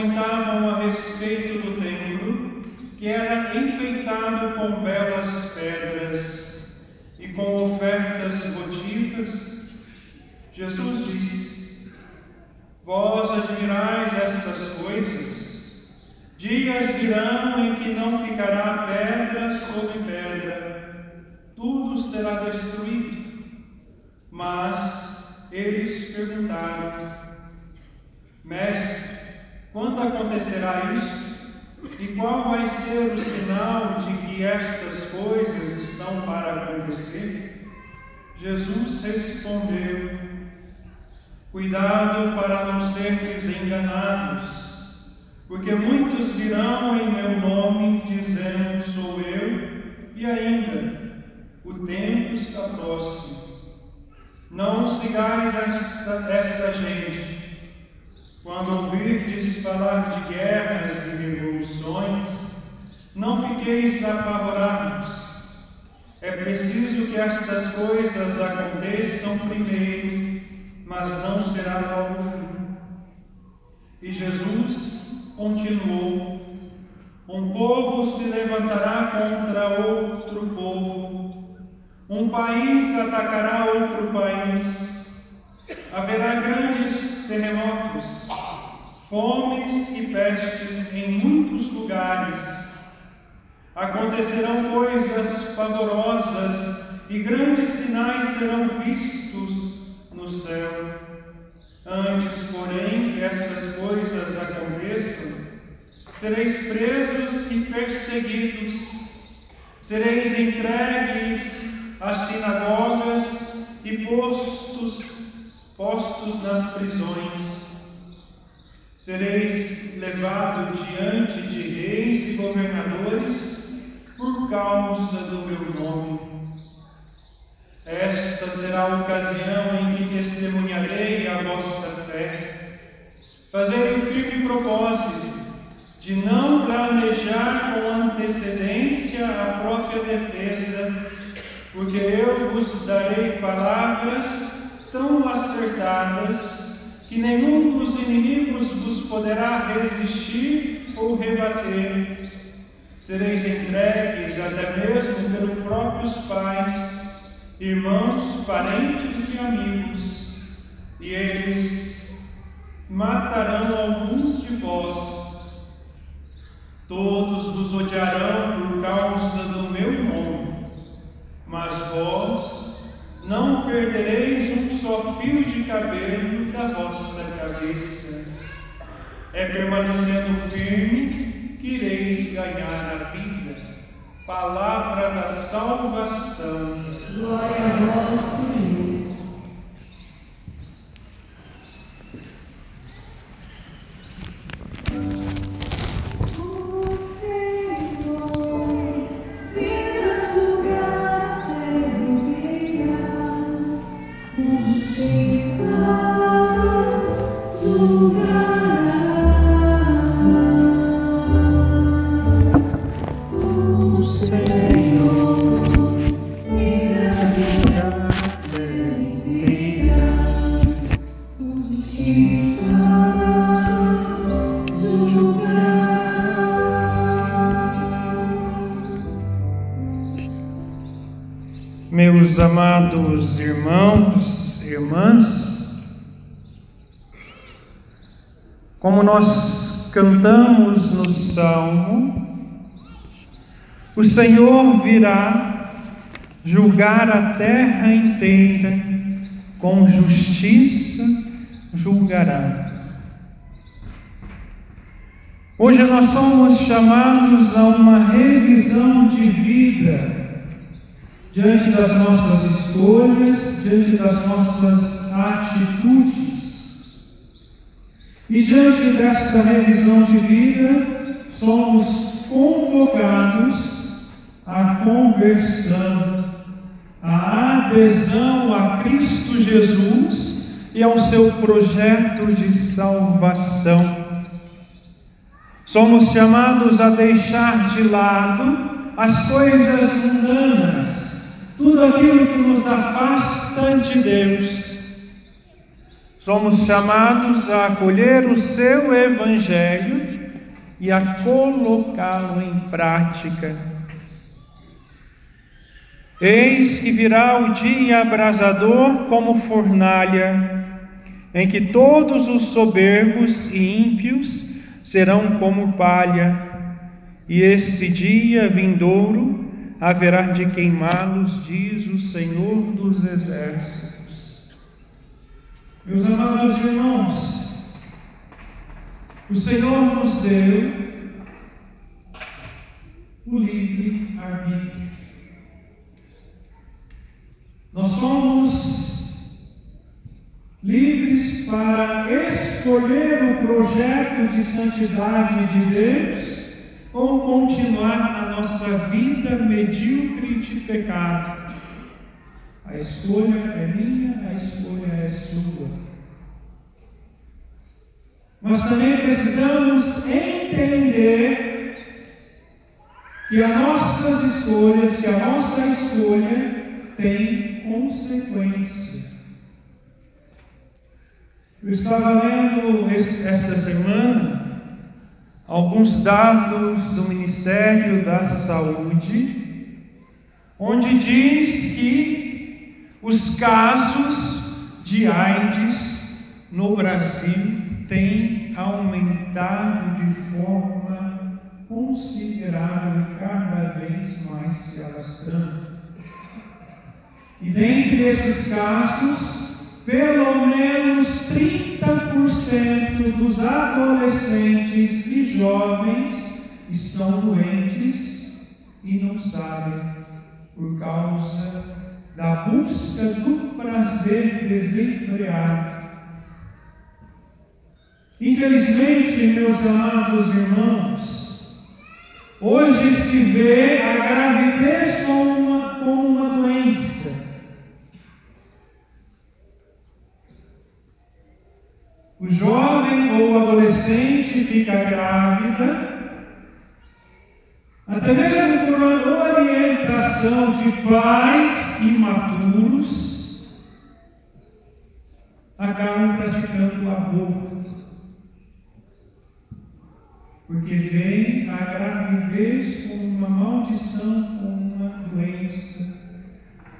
comentavam a respeito do templo que era enfeitado com belas pedras e com ofertas votivas. Jesus disse: Vós admirais estas coisas. Dias virão em que não ficará pedra sobre pedra, tudo será destruído. Mas eles perguntaram: Mestre, quando acontecerá isso? E qual vai ser o sinal de que estas coisas estão para acontecer? Jesus respondeu: Cuidado para não serdes enganados porque muitos virão em meu nome, dizendo: Sou eu, e ainda, o tempo está próximo. Não sigais esta, essa gente. Quando ouvirdes falar de guerras e revoluções, não fiqueis apavorados. É preciso que estas coisas aconteçam primeiro, mas não será logo fim. E Jesus continuou: Um povo se levantará contra outro povo, um país atacará outro país, haverá grandes terremotos, fomes e pestes em muitos lugares. Acontecerão coisas pavorosas e grandes sinais serão vistos no céu. Antes, porém, que estas coisas aconteçam, sereis presos e perseguidos, sereis entregues às sinagogas e postos, postos nas prisões. Sereis levados diante de reis e governadores por causa do meu nome. Esta será a ocasião em que testemunharei a vossa fé. Fazei o firme propósito de não planejar com antecedência a própria defesa, porque eu vos darei palavras tão acertadas que nenhum dos inimigos vos poderá resistir ou rebater. Sereis entregues até mesmo pelos próprios pais irmãos, parentes e amigos, e eles matarão alguns de vós. Todos vos odiarão por causa do meu nome, mas vós não perdereis um só fio de cabelo da vossa cabeça. É permanecendo firme que ireis ganhar a vida. Palavra da salvação. Glória a vós, Senhor. Nós cantamos no Salmo, o Senhor virá julgar a terra inteira, com justiça julgará. Hoje nós somos chamados a uma revisão de vida diante das nossas escolhas, diante das nossas atitudes. E diante dessa revisão de vida, somos convocados à conversão, à adesão a Cristo Jesus e ao seu projeto de salvação. Somos chamados a deixar de lado as coisas mundanas, tudo aquilo que nos afasta de Deus. Somos chamados a acolher o seu Evangelho e a colocá-lo em prática. Eis que virá o dia abrasador como fornalha, em que todos os soberbos e ímpios serão como palha, e esse dia vindouro haverá de queimá-los, diz o Senhor dos Exércitos. Meus amados irmãos, o Senhor nos deu o livre arbítrio. Nós somos livres para escolher o projeto de santidade de Deus ou continuar na nossa vida medíocre de pecado. A escolha é minha, a escolha é sua. Mas também precisamos entender que as nossas escolhas, que a nossa escolha tem consequência. Eu estava lendo esta semana alguns dados do Ministério da Saúde, onde diz que os casos de AIDS no Brasil têm aumentado de forma considerável e cada vez mais se alastrando. E dentre esses casos, pelo menos 30% dos adolescentes e jovens estão doentes e não sabem, por causa da busca do prazer desenfreado. Infelizmente, meus amados irmãos, hoje se vê a gravidez como uma, como uma doença. O jovem ou adolescente fica grávida, até mesmo por orientação de pais imaturos, acabam praticando o aborto. Porque vem a gravidez como uma maldição, como uma doença.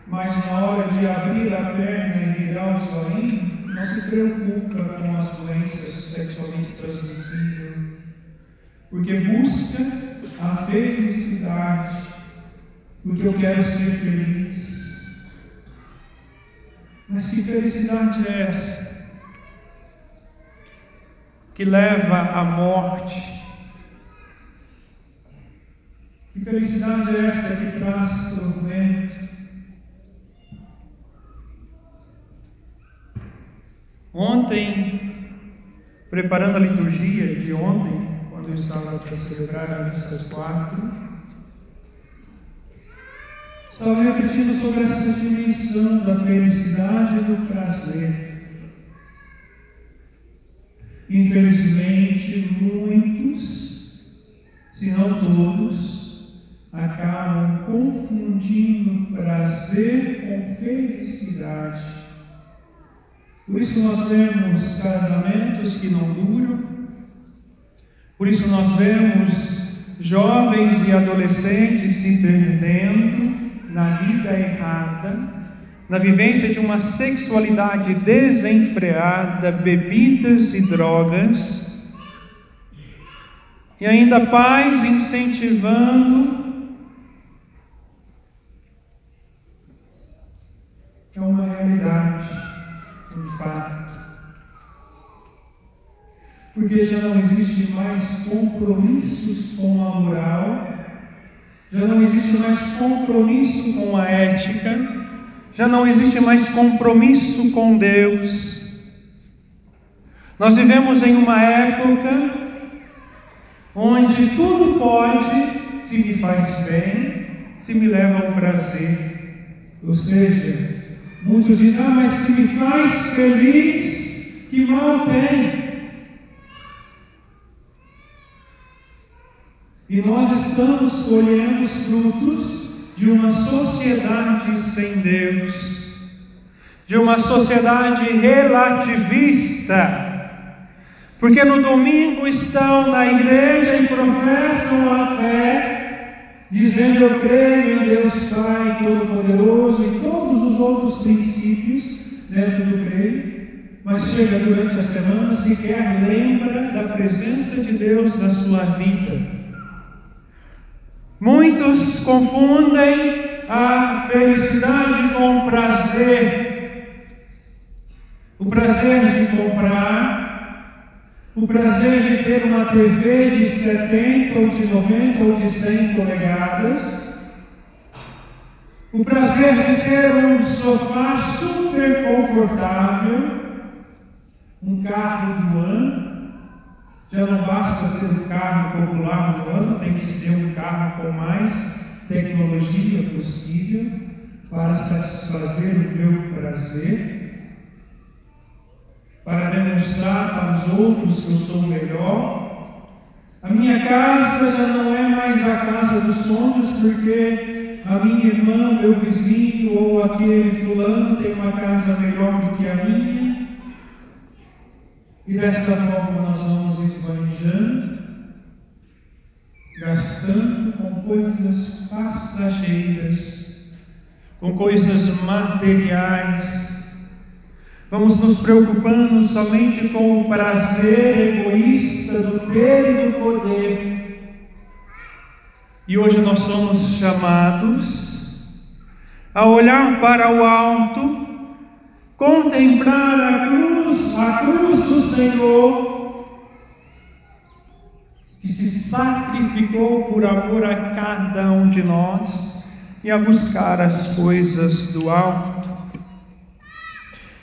Mas na hora de abrir a perna e virar o solinho, não se preocupa com as doenças sexualmente transmissíveis, porque busca a felicidade, porque eu quero ser feliz. Mas que felicidade é essa? Que leva à morte. Que felicidade é essa que traz tormento? Ontem, preparando a liturgia de ontem, quando eu estava para celebrar a missa às quatro, estava refletindo sobre essa dimensão da felicidade e do prazer. Infelizmente, muitos, se não todos, acabam confundindo prazer com felicidade. Por isso nós vemos casamentos que não duram, por isso nós vemos jovens e adolescentes se perdendo na vida errada, na vivência de uma sexualidade desenfreada, bebidas e drogas, e ainda pais incentivando é uma realidade um fato. Porque já não existe mais compromissos com a moral, já não existe mais compromisso com a ética, já não existe mais compromisso com Deus. Nós vivemos em uma época onde tudo pode se me faz bem, se me leva ao prazer. Ou seja, Muitos dizem, ah, mas se me faz feliz, que mal tem. E nós estamos colhendo os frutos de uma sociedade sem Deus, de uma sociedade relativista. Porque no domingo estão na igreja e professam a fé, dizendo eu creio em Deus Pai Todo-Poderoso e todos os outros princípios dentro do creio, mas chega durante a semana sequer lembra da presença de Deus na sua vida. Muitos confundem a felicidade com o prazer. O prazer de comprar, o prazer de ter uma TV de 70 ou de 90 ou de 100 polegadas, o prazer de ter um sofá super confortável, um carro do ano, já não basta ser o carro popular do ano, tem que ser um carro com mais tecnologia possível para satisfazer o meu prazer, para demonstrar para os outros que eu sou melhor. A minha casa já não é mais a casa dos sonhos, porque a minha irmã, meu vizinho ou aquele fulano tem uma casa melhor do que a minha. E desta forma nós vamos esbanjando, gastando com coisas passageiras, com coisas materiais. Vamos nos preocupando somente com o prazer egoísta do ter e do poder. E hoje nós somos chamados a olhar para o alto contemplar a cruz, a cruz do Senhor, que se sacrificou por amor a cada um de nós e a buscar as coisas do alto.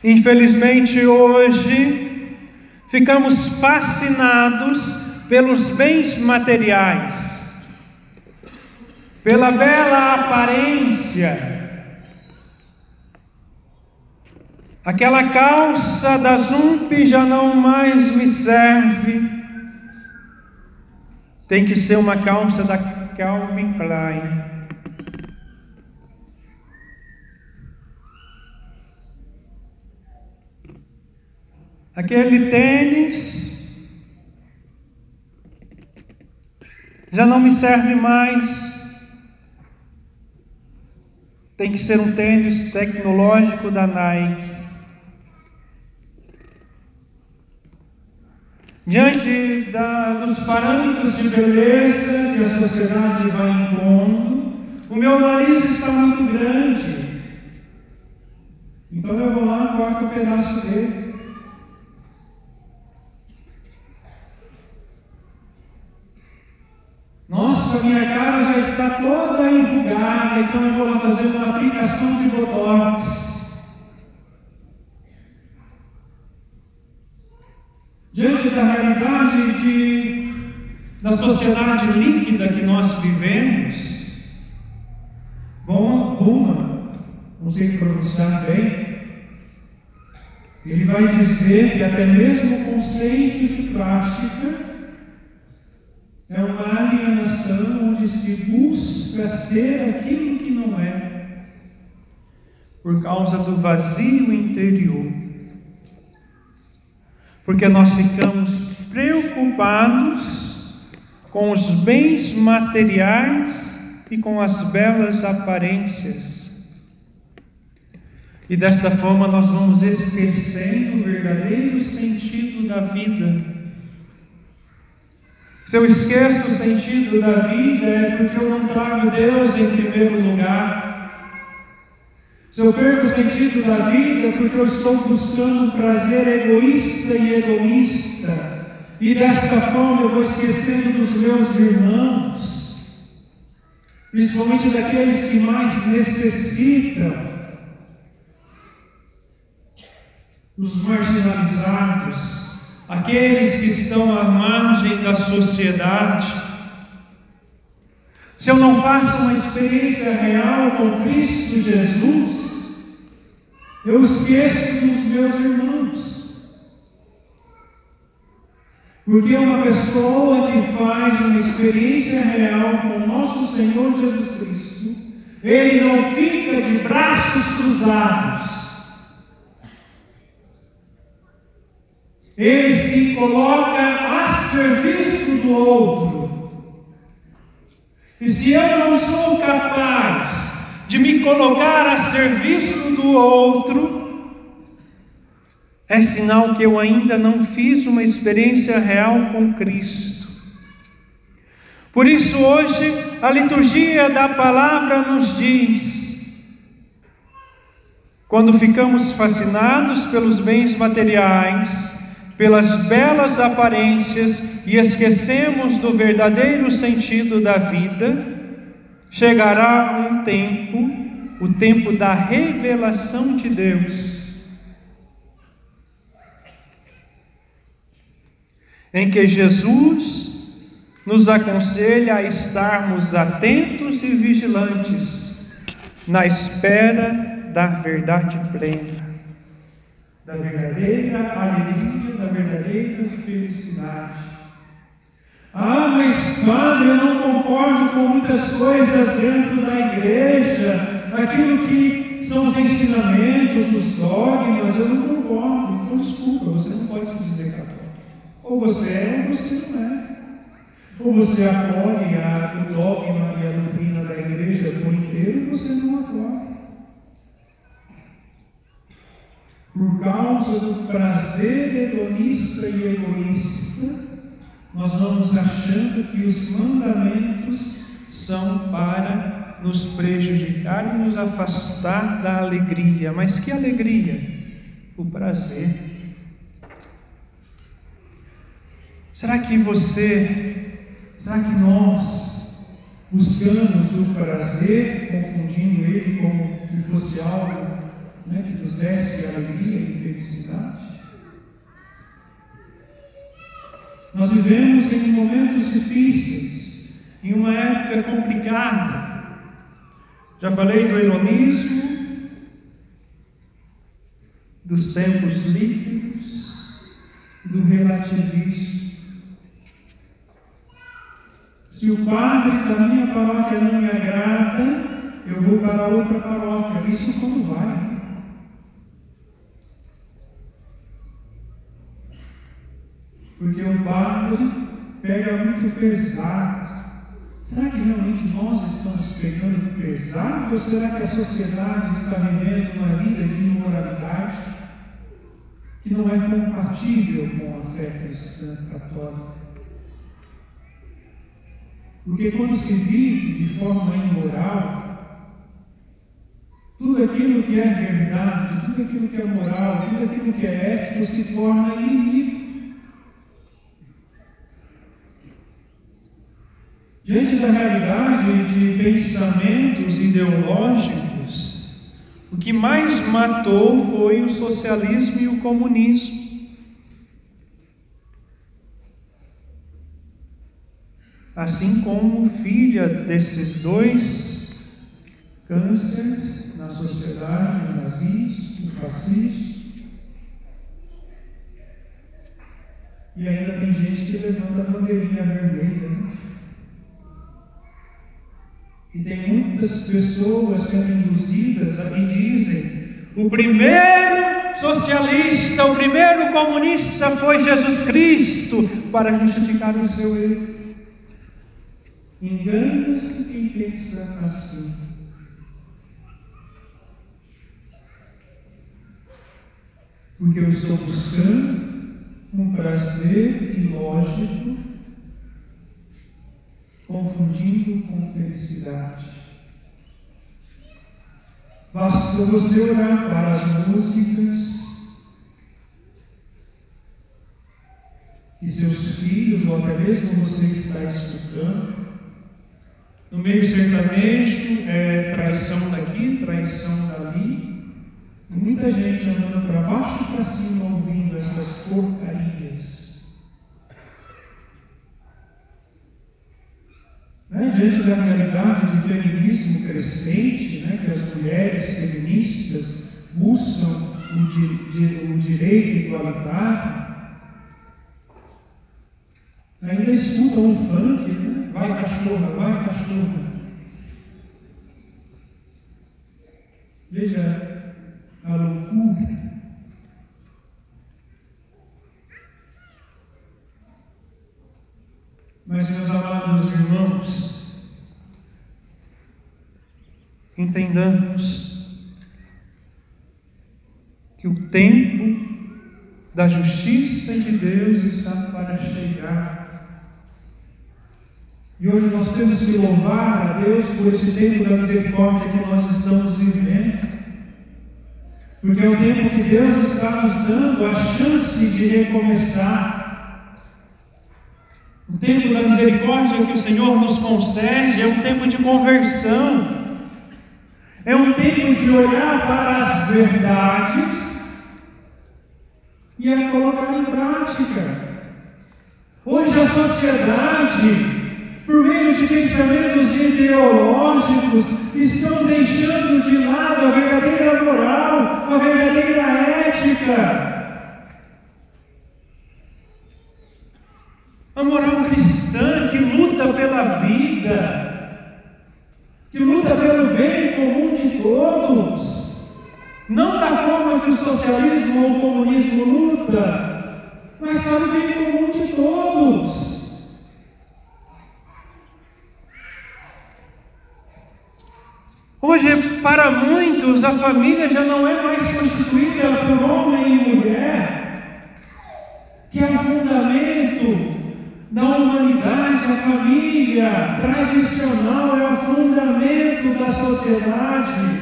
Infelizmente, hoje, ficamos fascinados pelos bens materiais, pela bela aparência, Aquela calça da Zump já não mais me serve. Tem que ser uma calça da Calvin Klein. Aquele tênis já não me serve mais. Tem que ser um tênis tecnológico da Nike. Diante da, dos parâmetros de beleza que a sociedade vai impondo, o meu nariz está muito grande. Então eu vou lá e corto um pedaço dele. Nossa, minha cara já está toda enrugada, então eu vou lá fazer uma aplicação de botox. Diante da realidade de, da sociedade líquida que nós vivemos, bom, Buma, não sei pronunciar bem, ele vai dizer que até mesmo o conceito de plástica é uma alienação onde se busca ser aquilo que não é, por causa do vazio interior porque nós ficamos preocupados com os bens materiais e com as belas aparências. E desta forma nós vamos esquecendo o verdadeiro sentido da vida. Se eu esqueço o sentido da vida é porque eu não trago Deus em primeiro lugar. Se eu perco o sentido da vida porque eu estou buscando um prazer egoísta e egoísta, e desta forma eu vou esquecendo dos meus irmãos, principalmente daqueles que mais necessitam, os marginalizados, aqueles que estão à margem da sociedade, se eu não faço uma experiência real com Cristo Jesus, eu esqueço dos meus irmãos. Porque uma pessoa que faz uma experiência real com o nosso Senhor Jesus Cristo, ele não fica de braços cruzados. Ele se coloca a serviço do outro. E se eu não sou capaz de me colocar a serviço do outro, é sinal que eu ainda não fiz uma experiência real com Cristo. Por isso, hoje, a liturgia da palavra nos diz: quando ficamos fascinados pelos bens materiais, pelas belas aparências e esquecemos do verdadeiro sentido da vida, chegará um tempo, o tempo da revelação de Deus, em que Jesus nos aconselha a estarmos atentos e vigilantes na espera da verdade plena, da verdadeira alegria, da verdadeira felicidade. Ah, mas padre, eu não concordo com muitas coisas dentro da igreja, aquilo que são os ensinamentos, os dogmas, eu não concordo. Então, desculpa, você não pode se dizer católico. Ou você é ou você não é. Ou você acolhe a, o dogma e a doutrina da igreja por inteiro, ou você não acolhe. Por causa do prazer hedonista e egoísta, nós vamos achando que os mandamentos são para nos prejudicar e nos afastar da alegria. Mas que alegria? O prazer. Será que você, será que nós buscamos o prazer, confundindo ele como que fosse algo né, que nos desse alegria e felicidade? Nós vivemos em momentos difíceis, em uma época complicada. Já falei do heroísmo, dos tempos líquidos, do relativismo. Se o padre da minha paróquia não me agrada, eu vou para outra paróquia. Isso como vai? Porque o padre pega muito pesado. Será que realmente nós estamos pegando pesado ou será que a sociedade está vivendo uma vida de imoralidade que não é compatível com a fé cristã católica? Porque quando se vive de forma imoral, tudo aquilo que é verdade, tudo aquilo que é moral, tudo aquilo que é ético se torna inimigo. Diante da realidade de pensamentos ideológicos, o que mais matou foi o socialismo e o comunismo. Assim como filha desses dois cânceres na sociedade, o nazismo, o fascismo. E ainda tem gente que levanta a bandeirinha vermelha. Né? E tem muitas pessoas sendo induzidas a que dizem: o primeiro socialista, o primeiro comunista foi Jesus Cristo, para justificar o seu erro. Engana-se quem pensa assim. Porque eu estou buscando um prazer ilógico confundindo com felicidade. Basta você olhar para as músicas que seus filhos, ou até mesmo você está escutando. No meio sertanejo, é traição daqui, traição dali. Muita gente andando para baixo e para cima ouvindo essas porcarias. Né? Diante da realidade de feminismo crescente, né? que as mulheres feministas buscam o, di o direito igualitário, ainda escutam um funk, né? Vai cachorra, vai cachorra. Veja a loucura. Mas, meus amados irmãos, entendamos que o tempo da justiça de Deus está para chegar. E hoje nós temos que louvar a Deus por esse tempo da misericórdia que nós estamos vivendo. Porque é o tempo que Deus está nos dando a chance de recomeçar. O tempo da misericórdia que o Senhor nos concede é um tempo de conversão. É um tempo de olhar para as verdades e a colocar em prática. Hoje a sociedade, por meio de pensamentos ideológicos, estão deixando de lado a verdadeira moral, a verdadeira ética. A moral cristã que luta pela vida, que luta pelo bem comum de todos. Não da forma que o socialismo ou o comunismo luta, mas para o bem comum de todos. Hoje, para muitos, a família já não é mais constituída por homem e mulher, que é o fundamento da humanidade, a família tradicional é o fundamento da sociedade.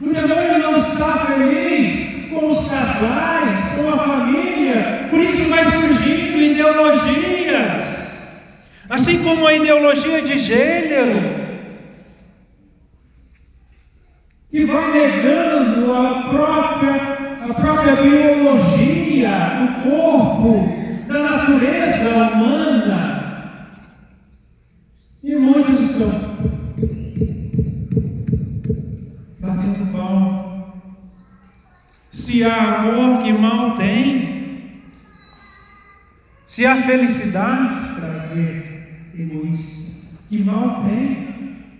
O demônio não está feliz com os casais, com a família, por isso vai surgindo ideologias, assim como a ideologia de gênero, que vai negando a própria, a própria biologia corpo, da natureza humana. E muitos estão Se há amor, que mal tem? Se há felicidade, prazer egoísta, que mal tem?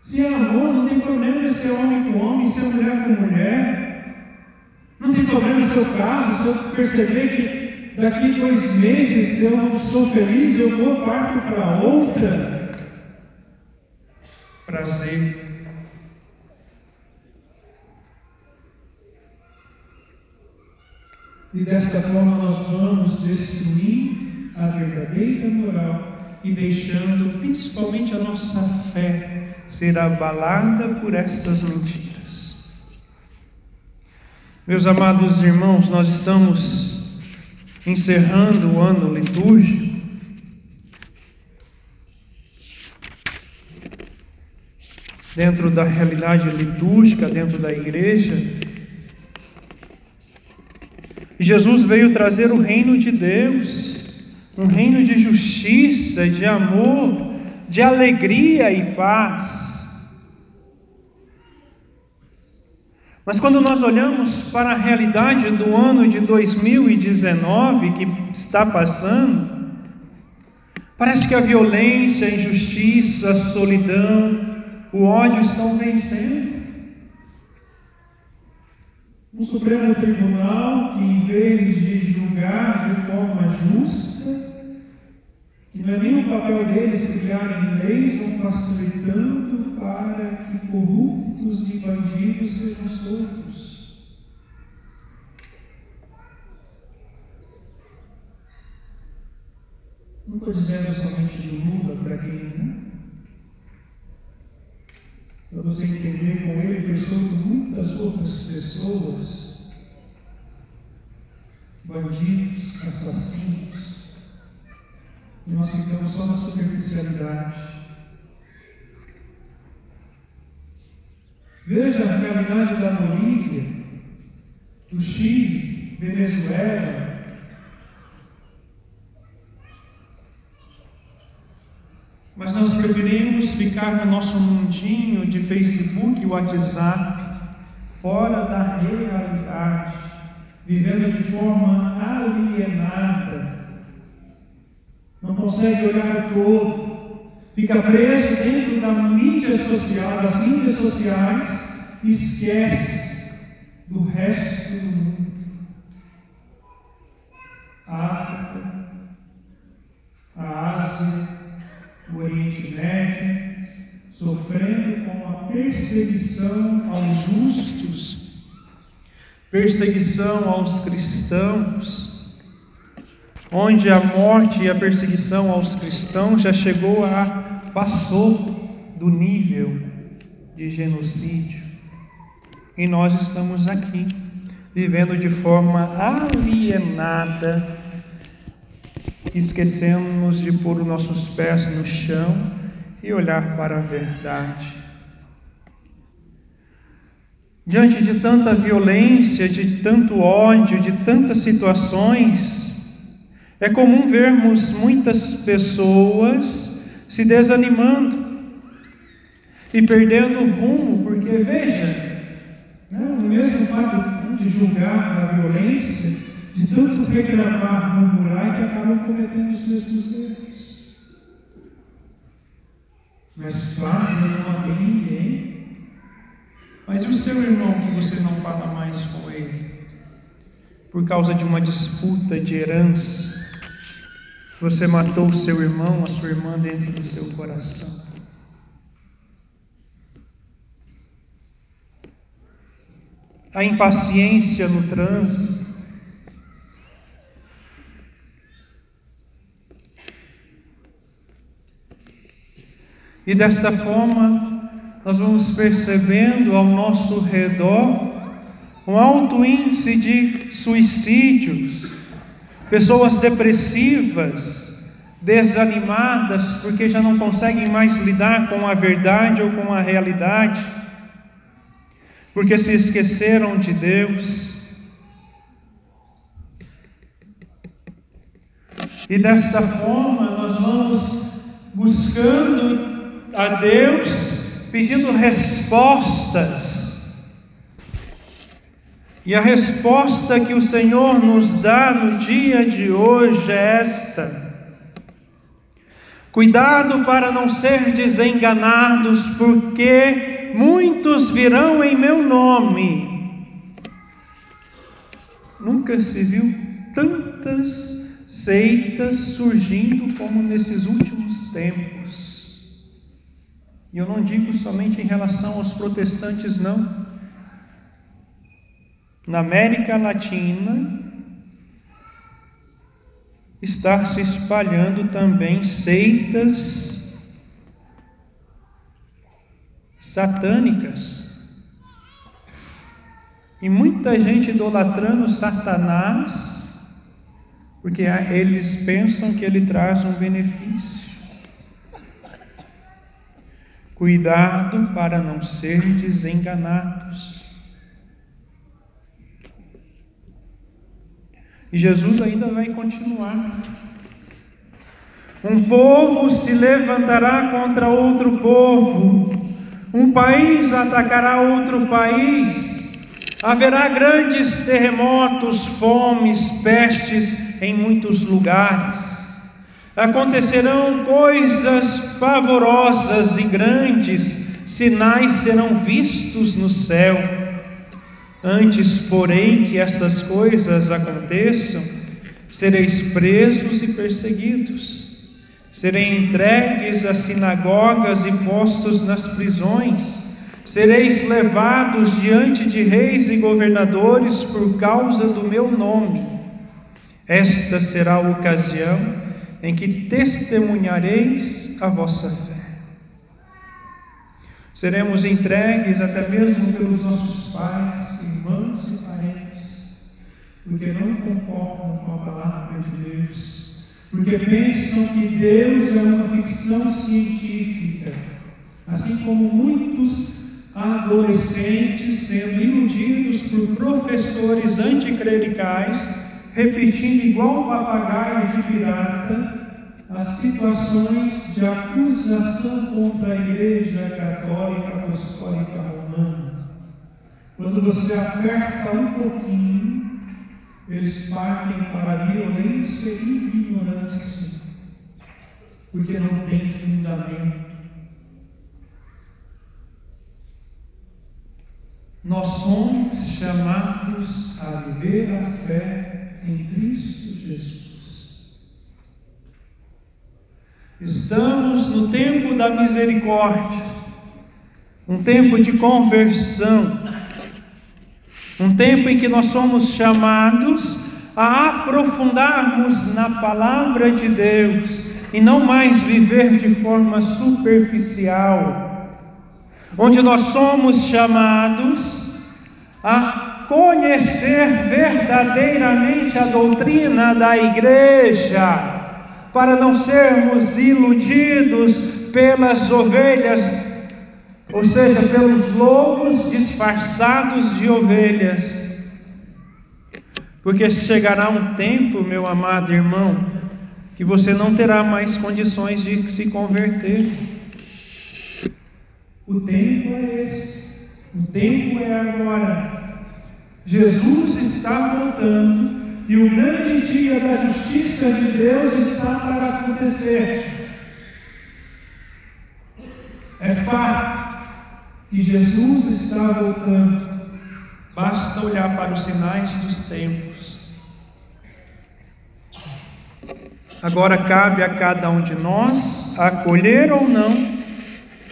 Se há amor, não tem problema em ser homem com homem, ser mulher com mulher. Não tem problema seu caso, se eu perceber que daqui dois meses eu não estou feliz, eu vou parto para outra. Prazer E desta forma nós vamos destruir a verdadeira moral e deixando principalmente a nossa fé ser abalada por estas mentiras. Meus amados irmãos, nós estamos encerrando o ano litúrgico. Dentro da realidade litúrgica, dentro da igreja, Jesus veio trazer o reino de Deus, um reino de justiça, de amor, de alegria e paz. Mas quando nós olhamos para a realidade do ano de 2019 que está passando, parece que a violência, a injustiça, a solidão, o ódio estão vencendo um Supremo Tribunal que, em vez de julgar de forma justa, que não é nem o papel deles criarem leis, vão facilitando para que corruptos e bandidos sejam soltos. Não estou dizendo somente de Lula para quem não para você entender com ele, outras pessoas, bandidos, assassinos, e nós ficamos só na superficialidade. Veja a realidade da Bolívia, do Chile, Venezuela, Mas nós preferimos ficar no nosso mundinho de Facebook e WhatsApp, fora da realidade, vivendo de forma alienada, não consegue olhar o todo, fica preso dentro da mídia social, das mídias sociais, e esquece do resto do mundo. A África, a Ásia, o Oriente Médio, sofrendo com a perseguição aos justos, perseguição aos cristãos, onde a morte e a perseguição aos cristãos já chegou a passou do nível de genocídio. E nós estamos aqui vivendo de forma alienada, esquecendo-nos de pôr os nossos pés no chão e olhar para a verdade. Diante de tanta violência, de tanto ódio, de tantas situações, é comum vermos muitas pessoas se desanimando e perdendo o rumo, porque veja, né, o mesmo fato de julgar a violência, de tanto reclamar, murmurar, que acabam cometendo os mesmos erros. Mas claro, não mantém ninguém. Mas o seu irmão que você não fala mais com ele? Por causa de uma disputa de herança, você matou o seu irmão, a sua irmã dentro do seu coração. A impaciência no trânsito, E desta forma, nós vamos percebendo ao nosso redor um alto índice de suicídios, pessoas depressivas, desanimadas, porque já não conseguem mais lidar com a verdade ou com a realidade, porque se esqueceram de Deus. E desta forma nós vamos buscando a Deus pedindo respostas. E a resposta que o Senhor nos dá no dia de hoje é esta: Cuidado para não ser desenganados, porque muitos virão em meu nome. Nunca se viu tantas seitas surgindo como nesses últimos tempos. E eu não digo somente em relação aos protestantes, não. Na América Latina está se espalhando também seitas satânicas. E muita gente idolatrando Satanás, porque eles pensam que ele traz um benefício. Cuidado para não ser desenganados. E Jesus ainda vai continuar. Um povo se levantará contra outro povo, um país atacará outro país, haverá grandes terremotos, fomes, pestes em muitos lugares. Acontecerão coisas pavorosas e grandes, sinais serão vistos no céu. Antes, porém, que estas coisas aconteçam, sereis presos e perseguidos, serei entregues às sinagogas e postos nas prisões, sereis levados diante de reis e governadores por causa do meu nome. Esta será a ocasião em que testemunhareis a vossa fé. Seremos entregues até mesmo pelos nossos pais, irmãos e parentes, porque não concordam com a palavra de Deus, porque pensam que Deus é uma ficção científica, assim como muitos adolescentes sendo iludidos por professores anticlericais repetindo igual um papagaio de pirata as situações de acusação contra a Igreja Católica Apostólica Romana. Quando você aperta um pouquinho, eles partem para a violência e ignorância, porque não tem fundamento. Nós somos chamados a viver a fé em Cristo Jesus. Estamos no tempo da misericórdia, um tempo de conversão, um tempo em que nós somos chamados a aprofundarmos na palavra de Deus e não mais viver de forma superficial onde nós somos chamados a conhecer verdadeiramente a doutrina da igreja, para não sermos iludidos pelas ovelhas, ou seja, pelos lobos disfarçados de ovelhas. Porque chegará um tempo, meu amado irmão, que você não terá mais condições de se converter. O tempo é esse, o tempo é agora. Jesus está voltando e o grande dia da justiça de Deus está para acontecer. É fato que Jesus está voltando. Basta olhar para os sinais dos tempos. Agora cabe a cada um de nós acolher ou não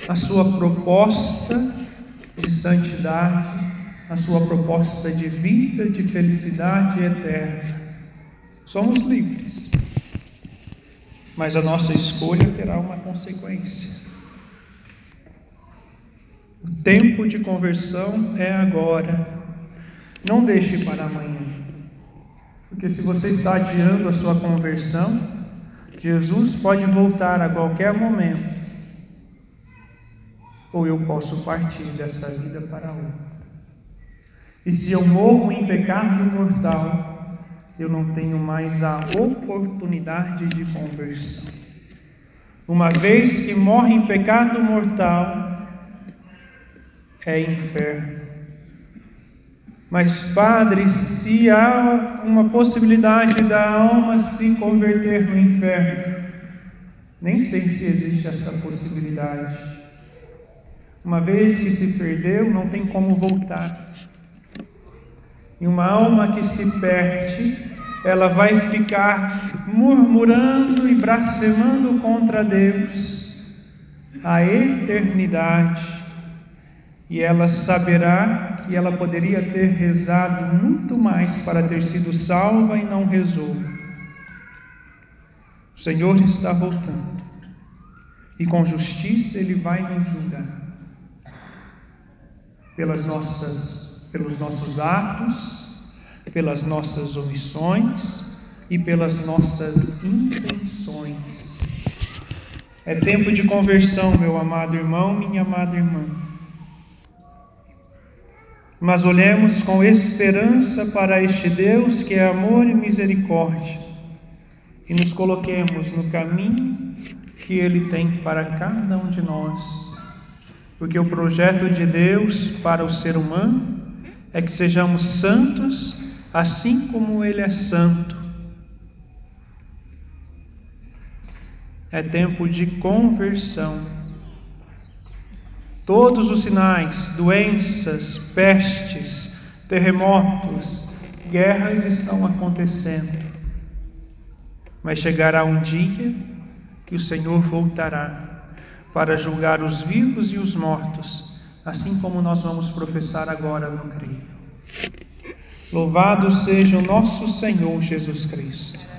a sua proposta de santidade, a sua proposta de vida, de felicidade eterna. Somos livres, mas a nossa escolha terá uma consequência. O tempo de conversão é agora. Não deixe para amanhã. Porque se você está adiando a sua conversão, Jesus pode voltar a qualquer momento ou eu posso partir desta vida para outra. E se eu morro em pecado mortal, eu não tenho mais a oportunidade de conversão. Uma vez que morre em pecado mortal, é inferno. Mas, Padre, se há uma possibilidade da alma se converter no inferno, nem sei se existe essa possibilidade. Uma vez que se perdeu, não tem como voltar. E uma alma que se perde, ela vai ficar murmurando e blasfemando contra Deus a eternidade. E ela saberá que ela poderia ter rezado muito mais para ter sido salva e não rezou. O Senhor está voltando. E com justiça Ele vai nos julgar pelas nossas, pelos nossos atos, pelas nossas omissões e pelas nossas intenções. É tempo de conversão, meu amado irmão, minha amada irmã. Mas olhemos com esperança para este Deus que é amor e misericórdia e nos coloquemos no caminho que Ele tem para cada um de nós porque o projeto de Deus para o ser humano é que sejamos santos, assim como Ele é santo. É tempo de conversão. Todos os sinais, doenças, pestes, terremotos, guerras estão acontecendo. Mas chegará um dia que o Senhor voltará para julgar os vivos e os mortos, assim como nós vamos professar agora no creio. Louvado seja o nosso Senhor Jesus Cristo.